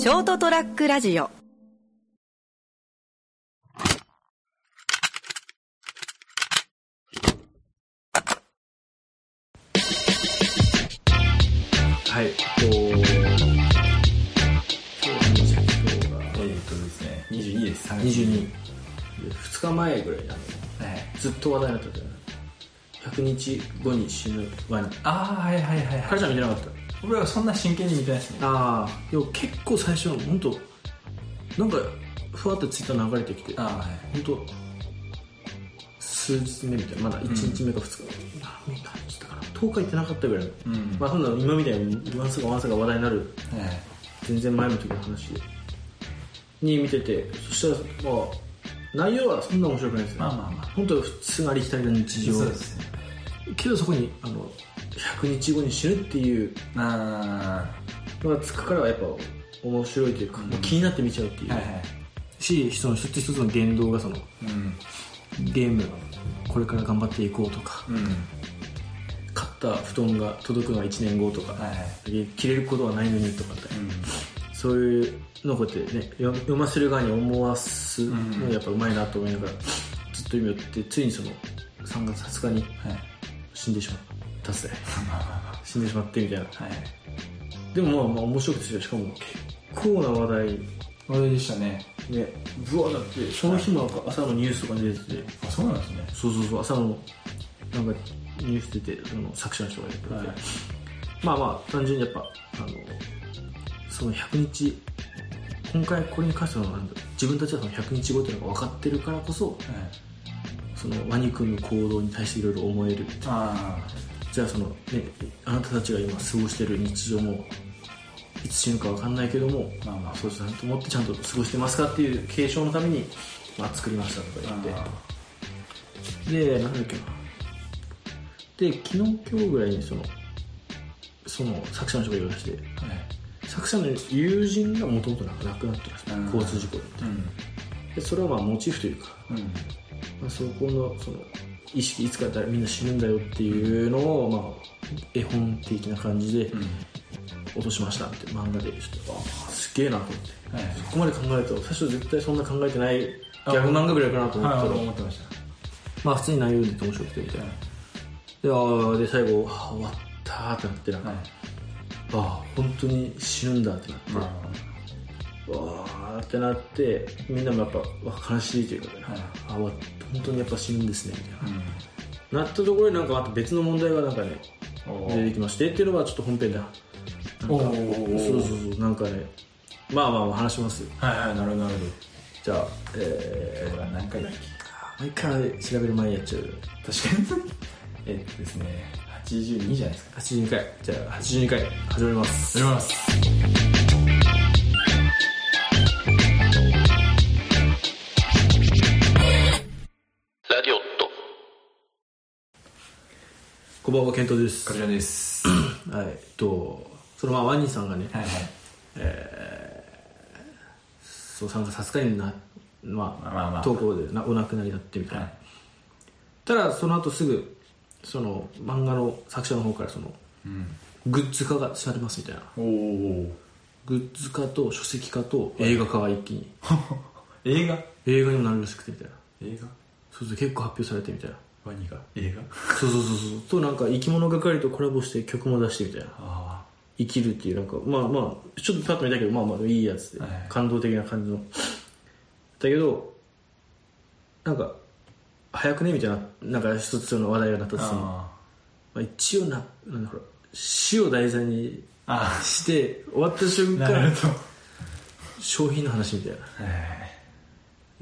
ショートトラックラジオはい、と、今日は何日だっけ今日がえーっとですね、22です、3月22。2日前ぐらいにあのはい。ずっと話題になってたよね。100日後に死ぬワニ。ああ、はいはいはいはい。彼ちゃん見てなかった俺はそんな真剣に見てないですね。ああ、でも結構最初、本当なんか、ふわっとツイッター流れてきて、ああ、はい。本当数日目みたいな、まだ1日目か2日、何日だから、10日行ってなかったぐらいの。うん。まあ、そんな今みたいにワンスがワンスが話題になるはい。全然前の時の話に見ててそしたらまあ内容はそんな面白くないですよ、まあまあま本当普通のありきたりな日常そうですね。けどそこにあの100日後に死ぬっていうあのがつくからはやっぱ面白いというか、まあ気になって見ちゃうっていう、あ、はいはい。しその一つ一つの言動がそのうん。ゲームこれから頑張っていこうとかうん。買った布団が届くのは1年後とか、はいはい。着れることはないのにとかってうん。そういうのをこうやってね読読ませる側に思わすのがやっぱうまいなと思いながらずっと読みよってついにその3月20日にはい。死んでしまったっすね死んでしまってみたいなあ。はい。でもまあまあ面白くてしかも結構な話題ねあれでしたね。ぶわだってその日もなんか朝のニュースとかに出ててあ、そうなんですね。そうそうそう朝のなんかニュース出てその作者の人が言ってて、はい。まあまあ単純にやっぱあのその100日今回これに関しては自分たちはその100日後っていうのが分かってるからこそそのワニ君の行動に対していろいろ思えるあじゃあそのねあなたたちが今過ごしてる日常もいつ死ぬか分かんないけども、まあまあそうですねと思ってちゃんと過ごしてますかっていう継承のために、まあ、作りましたとかあ。言ってあでなんだっけなで昨日今日ぐらいにそのその作者の人が言いましてあ。はい。作者の友人がもともと亡くなってました、うん交通事故でうん。でそれはまあモチーフというか、うん。まあ、そこのその意識いつかだったらみんな死ぬんだよっていうのを、まあ、絵本的な感じでうん。落としましたって漫画でちょっとああすげえなと思ってはい。そこまで考えると最初絶対そんな考えてないギャグ漫画ぐらいかなと思ったはい、ら、思ってましまあ普通に内容で面白くてみたいなでああで最後終わったーってなってなんた。か、はい。ああ本当に死ぬんだってなって、まわーってなってみんなもやっぱわ悲しいというかね、はいあわ本当にやっぱ死ぬんですねみたいあ。うん。な、なったところになんかまた別の問題がなんかねお出てきましてっていうのはちょっと本編でなんかおそうーそうそうなんかねまあまあまあ話しますよはいはい、なるほど、なるほじゃあえど。これは何回だっけ？ー、毎回調べる前にやっちゃう確かに。えっとですね、82じゃないですか。82回じゃあ82回始まります始めます。こんばんは健人ですこちらです。はいえっとそのまあワニさんがねはいはい。そう3月20日になまあ、まあまあまあ投稿でなお亡くなりになってみたいな、はいただその後すぐその漫画の作者の方からそのうん。グッズ化がされますみたいなおお。グッズ化と書籍化と映画化が一気に映画映画にもなるらしくてみたいな映画そうそう結構発表されてみたいなワニが？映画？そうそうそうそう。となんか生き物係とコラボして曲も出してみたいな。あ生きるっていうなんかまあまあちょっとパッと見たけどまあまあいいやつで、はい感動的な感じの。だけどなんか早くねみたいななんか一つの話題がなったしまあ、一応ななんだろう死を題材にあ。して終わった瞬間。商品の話みたいな。は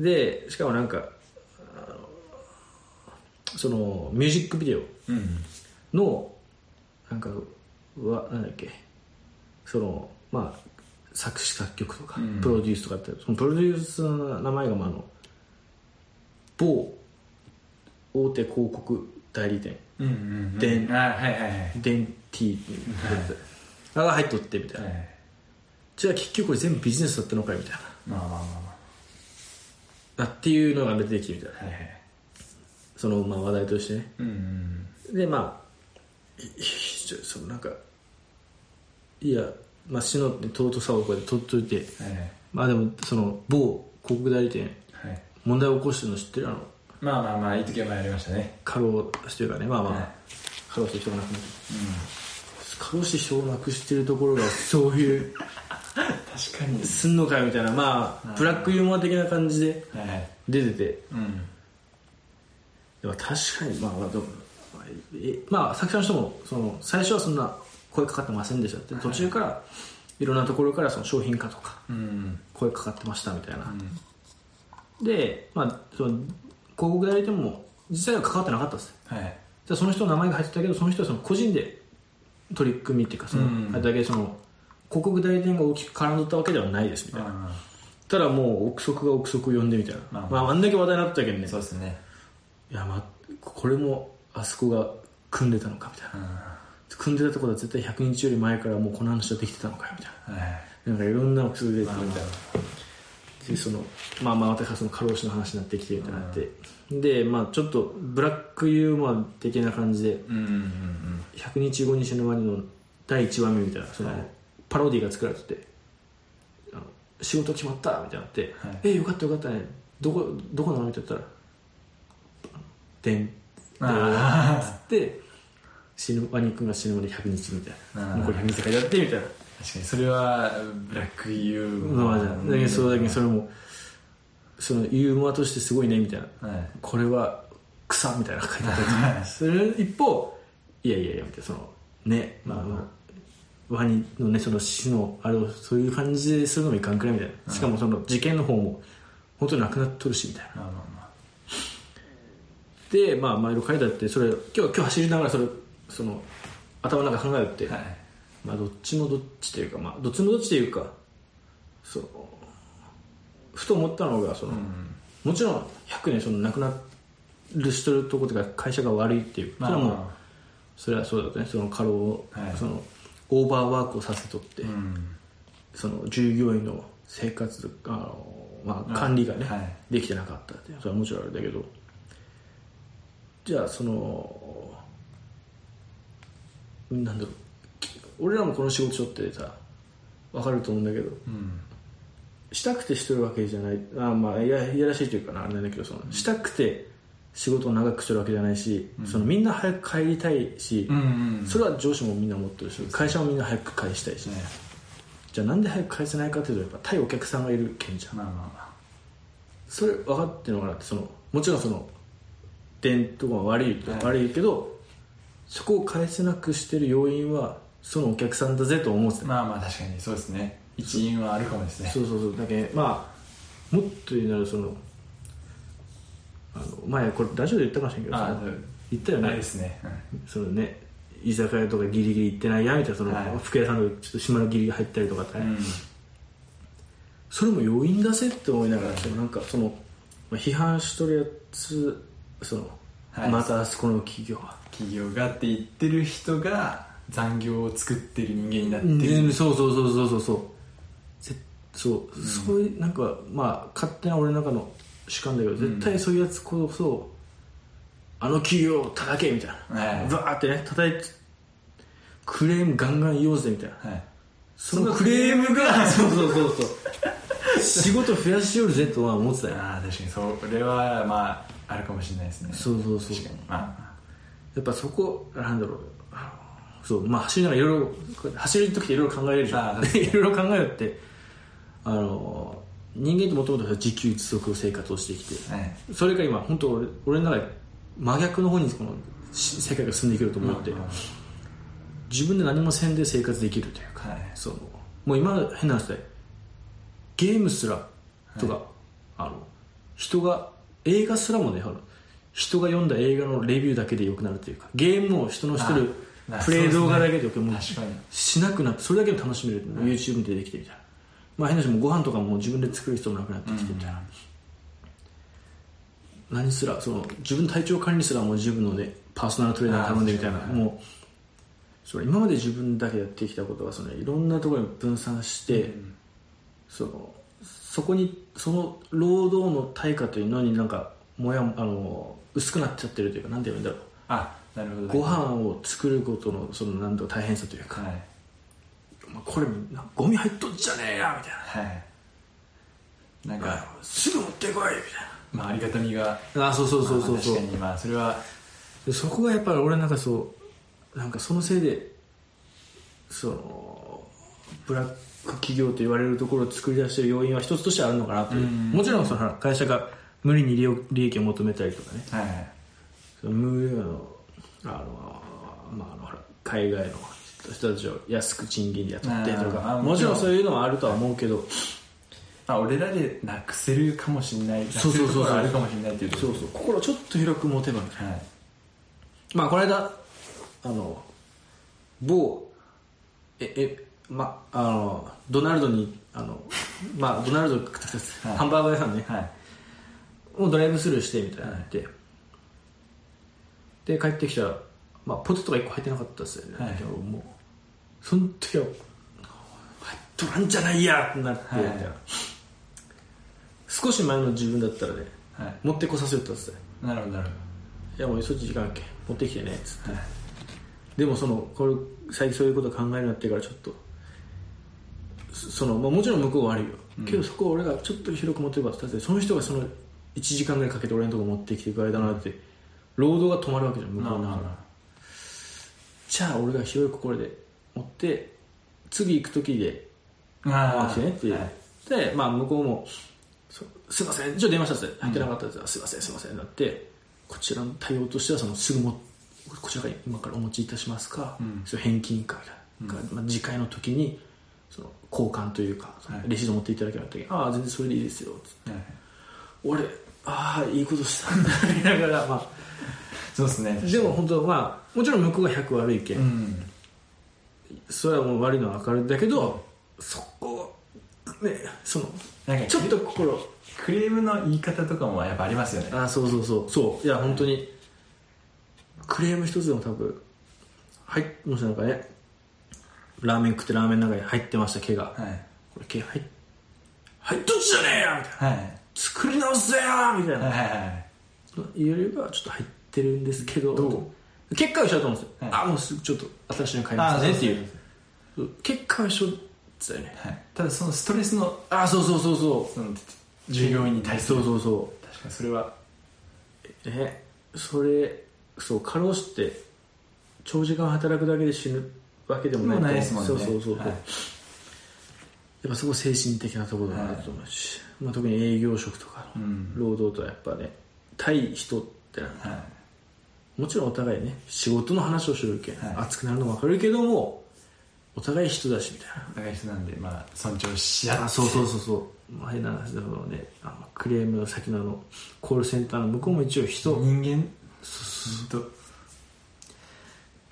い。でしかもなんかそのミュージックビデオうん。のなんかわなんだっけそのまあ作詞作曲とか、うんプロデュースとかってそのプロデュースの名前がまああの某大手広告代理店うんうん。であはいはいはい。デンティーってあが入っとってみたいな、はい。じゃあ結局これ全部ビジネスだったのかよみたいなまあまあまあまあっていうのが出てきてみたいなあ。はいはい。そのまあ話題としてね。うんうん。でまあそのなんかいやまあ、死の尊さをこうやって取っといて。はいまあでもその某広告代理店はい。問題を起こしてるの知ってる？あのまあまあまあいい時は前やりましたね。過労してるからね。まあまあ、はい。過労して人が亡くなって過労して人を亡くしてるところがそういう 確かに。すんのかよみたいなまあブラックユーモア的な感じで出てて。うんでも確かにまあまあまあ作者の人もその最初はそんな声かかってませんでしたって。途中からいろんなところからその商品化とかうん。声かかってましたみたいな、で、まあ、その広告代理店も実際は関わってなかったですはい。でその人の名前が入ってたけどその人はその個人で取り組みっていうかその、うん。あれだけその広告代理店が大きく絡んどったわけではないですみたいな、ただもう憶測が憶測を呼んでみたいな、まあまあ、あんだけ話題になったけどね。そうですねいやまあこれもあそこが組んでたのかみたいな、組んでたところは絶対100日より前からもうこの話はできてたのかよみたいな。はい。なんかいろんな憶測出てるみた。いな、でそのまあまあ私はその過労死の話になってきてみたいになって、でまあちょっとブラックユーモア的な感じでうんうんうん100日後に死ぬワニの第1話目みたいなその、はい。パロディが作られててあの仕事決まったみたいになって、はい。えよかったよかったね。どこどこなの？みたいな言ったら「でん」つって死ぬワニ君が死ぬまで100日みたいな。残り100日書いてあってみたいな。確かにそれはブラックユーまあじゃあだけどそうだけどそれもそのユーモアとしてすごいねみたいな。はい。これは草みたいな書いてあったりする一方いやいやいやみたいなそのねまああのワニのねその死のあれをそういう感じでするのもいかんくらいみたいな。しかもその事件の方も本当になくなっとるしみたいな。まあまあまでまあまあいろいろ書いてあってそれ今日今日走りながらそれその頭の中考えるって、あはい。まあどっちもどっちというかまあどっちもどっちというかそのふと思ったのがその、もちろん100年その亡くなるしてるところとか会社が悪いっていう、まあ。それはもうまそれはそうだとね。その過労を、はい。そのオーバーワークをさせとって、うん。その従業員の生活あの、まあ、管理がね、はい。できてなかったっていう。それはもちろんあれだけどじゃあそのなんだろうき俺らもこの仕事しょってさ分かると思うんだけどうんしたくてしてるわけじゃない。あまあいやいやらしいというかなあれなんだけどそのしたくて仕事を長くしてるわけじゃないし、そのみんな早く帰りたいし、うんうんそれは上司もみんな思ってるし会社もみんな早く返したいし、ね。じゃあなんで早く返せないかというとやっぱ対お客さんがいるけんじゃん。まあまあまそれ分かってるのかなってそのもちろんその伝統が悪い悪いけど、そこを返せなくしてる要因はそのお客さんだぜと思ってまあまあ確かにそうですね。一因はあるかもですね。そうそうそう。だけまあもっと言うならそのあの前これラジオで言ったかもしれんけど言ったよね。あれですね。そのね居酒屋とかギリギリ行ってないやみたいなその、はい。服屋さんのちょっと島のギリが入ったりとかって。ね、うん。それも要因だぜって思いながら、そのなんかそのまあ批判しとるやつその、はい。またあそこの企業は企業がって言ってる人が残業を作ってる人間になってる、うん。そうそうそうそうそうそう。ぜそう、そういうなんかまあ勝手な俺の中の主観だけど絶対そういうやつこそ、あの企業を叩けみたいな、はい。バーってね叩いてクレームガンガン言おうぜみたいな。はい。そのクレームが。そうそうそうそう。仕事増やしよるぜとは思ってたよ。ああ確かにそれはまああるかもしれないですね。そうそうそう。確かに。まやっぱそこなんだろう。そう。まあ走りながらいろいろ走る時っていろいろ考えれるじゃん。いろいろ考えるって。あの人間ってもともと自給自足生活をしてきて。あはい。それが今本当俺俺の中で真逆の方にこのし世界が進んでいけると思って、うんうん自分で何もせんで生活できるというか、はい。そのもう今変な話でゲームすらとか、あの人が映画すらもねあの人が読んだ映画のレビューだけでよくなるというかゲームも人のしてるあプレイ動画だけでよくもうしなくなってそれだけで楽しめる、YouTube に出てきてみたいな。まあ変な話もうご飯とかも自分で作る必要もなくなってきてみたいな、何すらその自分の体調管理すらもう自分のねパーソナルトレーナー頼んでみたいな。もうそれ今まで自分だけやってきたことがそのいろんなところに分散して、そのそこにその労働の対価というのになんかもやあの薄くなっちゃってるというかなんて言うんだろう。あなるほどご飯を作ることのそのなんとか大変さというか、はい。これなゴミ入っとんじゃねえやみたいはい。なんなかすぐ持ってこいみたいまあありがたみが。なあそうそうそうそうまあそう確かにまあそれは。でそこがやっぱり俺なんかそうなんかそのせいでそのブラック企業と言われるところを作り出してる要因は一つとしてあるのかなという。うん。もちろんその会社が無理に利益を求めたりとかね。はいはい。その無のあの、まあ、あのほら海外の人たちを安く賃金で雇ってとあかーもちろんそういうのはあるとは思うけど。まあ俺らでなくせるかもしれない。そうそうそうあるかもしれないっていう。とそうそう。心をちょっと広く持てばみたいなはい。まあこの間あの某ええまあのドナルドにあのまあドナルド、い。ハンバーガー屋さんね。はい。もうドライブスルーしてみたいなのやって、で帰ってきたら、まあ、ポテトが1個入ってなかったですよね、はい。でももう。その時は入っとらんじゃないやってなって、はい。みたいな少し前の自分だったらねはい。持ってこさせよったんですよ。なるほどなるほいやもうそっち時間あっけ持ってきてねっつって。どはい。でもそのこれ最近そういうこと考えるようになってからちょっとそその、まあ、もちろん向こうは悪いよ、けどそこを俺がちょっと広く持ってればだってその人がその1時間ぐらいかけて俺のとこ持ってきていく間なんて労働が止まるわけじゃん向こうから。じゃあ俺が広い心で持って次行く時でま回してねってはい。で、まあ、向こうもそすいませんちょっと電話したんです入ってなかったです、すいませんすいませんなって。こちらの対応としてはそのすぐもこちらから今からお持ちいたしますか、うん。それ返金かみたいな、まあ、次回の時にその交換というかレシート持っていただける時に、ああ全然それでいいですよつって。はい。俺ああいいことしたんだ言いな。がらまそうですね。あでも本当まあもちろん向こうが100悪いけん、うん。それはもう悪いのは分かるんだけど、そこねそのなんかちょっと心。クレームの言い方とかもやっぱありますよね。あそうそうそう。そう。いや本当に。クレーム一つでも多分はいもしなんかねラーメン食ってラーメンの中に入ってました毛が、はい。これ毛入っ入っとんじゃねえよみたいな。はい。作り直せよみたいな、はいはいはい。言えればちょっと入ってるんですけどど結果は一緒だと思うんですよ、はい。あもうすぐちょっと新しいの買いますねっていう。結果は一緒だよね。はい。ただそのストレスのあそうそうそうそう。従業員に対する。そうそうそう。確かにそれは。えそれそう過労死って長時間働くだけで死ぬわけでもないでもないですもんねそうそうそう。そう、はい。やっぱそこ精神的なところだなと思うし、まあ、特に営業職とかのうん。労働とはやっぱね対人ってなはもちろんお互いね仕事の話をするけん、はい。熱くなるのも分かるけどもお互い人だしみたいい長い人なんでまあ尊重し合って。そうそうそうそう。まあ変な話だけどねあのクレームの先のあのコールセンターの向こうも一応人人間？とっ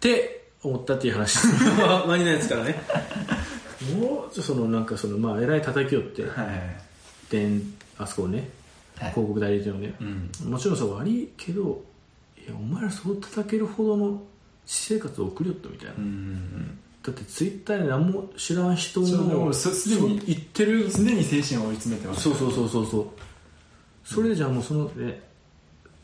て思ったっていう話。マニのやつからね。もうそのなんかそのまあえらい叩きよってはいであそこをねはい。広告代理店をね、うん。もちろんそう悪いけどいやお前らそう叩けるほどの私生活を送りよったみたいな、うんだってツイッターで何も知らん人もそうもうすすでに言ってる。すでに精神を追い詰めてます。そうそうそうそうそう。それでじゃあもうそのね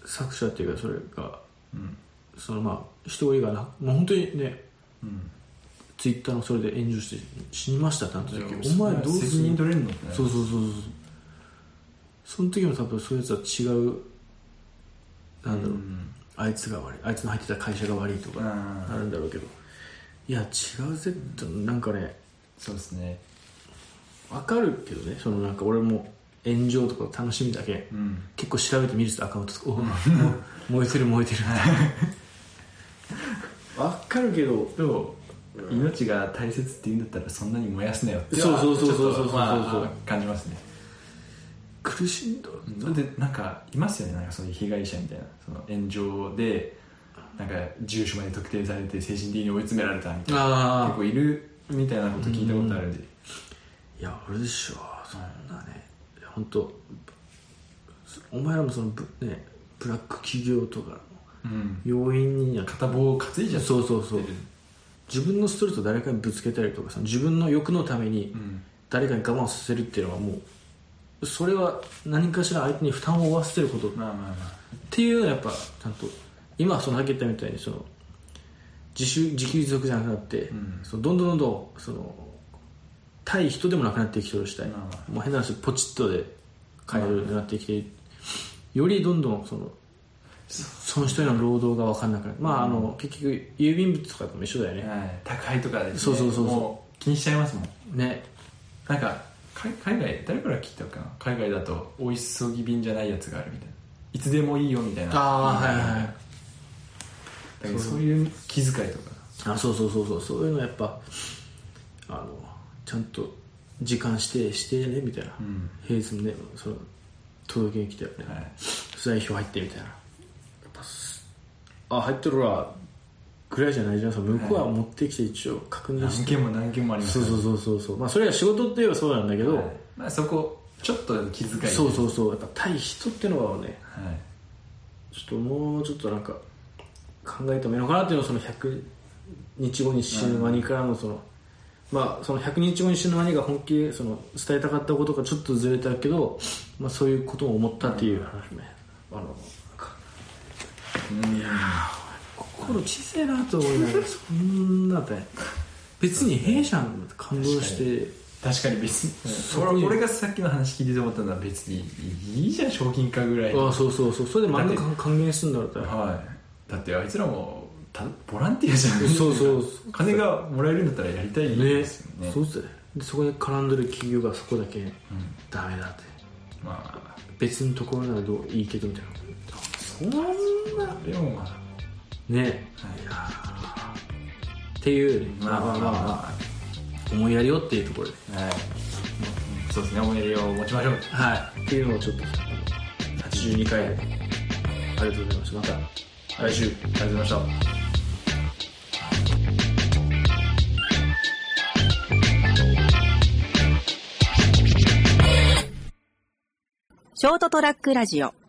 作者っていうかそれがうんそのまあ一人がなもう本当にねうんツイッターのそれで炎上して死にましたってなった時じゃあお前どうす責る任取れるのそうそうそうそう。その時も多分そういうやつは違うなんだろう、うん。あいつが悪いあいつの入ってた会社が悪いとかうん。なるんだろうけど。いや違うぜってなんかねそうですね。わかるけどねそのなんか俺も炎上とか楽しみだけうん。結構調べてみるとアカウントとか。おもう燃えてる燃えてるわかるけどでも命が大切って言うんだったらそんなに燃やすなよってそうそうそうそうそうそう。そう感じますね。苦しんだだってなんかいますよね。なんかそういう被害者みたいな。その炎上でなんか住所まで特定されて精神的に追い詰められたみたいな。あ結構いるみたいなこと聞いたことあるんで。いやあれでしょ。そんなね。本当お前らもそのブ,、ね、ブラック企業とか要因には片棒を担いじゃそうそうそう。る自分のストレスを誰かにぶつけたりとかさ自分の欲のためにうん。誰かに我慢させるっていうのはもうそれは何かしら相手に負担を負わせてること。っていうのはやっぱちゃんと今そのさっき言ったみたいにその自主自給自足じゃなくなって、ん。そのどんどんどんどんその対人でもなくなってきてるした。い、もう変な話ポチッとで買えるようになってきて、よりどんどんそのその人への労働が分かんなくなる。まああの結局郵便物とかとも一緒だよね、はい、宅配とかで、ね、そうそうそうそう。気にしちゃいますもん。ね。なんか海海外誰から聞いたかな？海外だとお急ぎ便じゃないやつがあるみたいな。いつでもいいよみたいな。ああはいはいそういう気遣いとか。あそうそうそうそう。そういうのやっぱあのちゃんと時間指定してねみたいな、ん。平日もねその届けに来たよね、はい。不在票入ってみたいなあ入ってるわ。ぐらいじゃないじゃん。向こうは持ってきて一応確認して、何件も何件もありますそうそうそうそうそう。まあそれは仕事って言えばそうなんだけど、はい。まあ、そこちょっと気遣いそうそうそう。やっぱ対人ってのはねはい。ちょっともうちょっとなんか考えてもいいのかなっていうのをその100日後に死ぬワニからのその、まあその100日後に死ぬワニが本気でその伝えたかったことがちょっとずれたけど、まあ、そういうことも思ったっていう話ね、あのなんかうん心小さいなと思いながらそんなって別に弊社感動して。確かに別に、そこに俺俺がさっきの話聞いてて思ったのは別にいいじゃん賞金貨ぐらいああそうそうそう。それで漫画還元するんだろうってはい。だってあいつらもたボランティアじゃん。そうそう金がもらえるんだったらやりたいねですよね。そうっすね。でそこで絡んでる企業がそこだけダメだって。まあ。別のところならどういいけどみたいなそんなでもまあね、っていうまあまあまあまあ思いやりよっていうところで。はい。そうですね思い出を持ちましょう。はい。っていうのをちょっとあの82回。でありがとうございました。また。来週。ありがとうございました。ショートトラックラジオ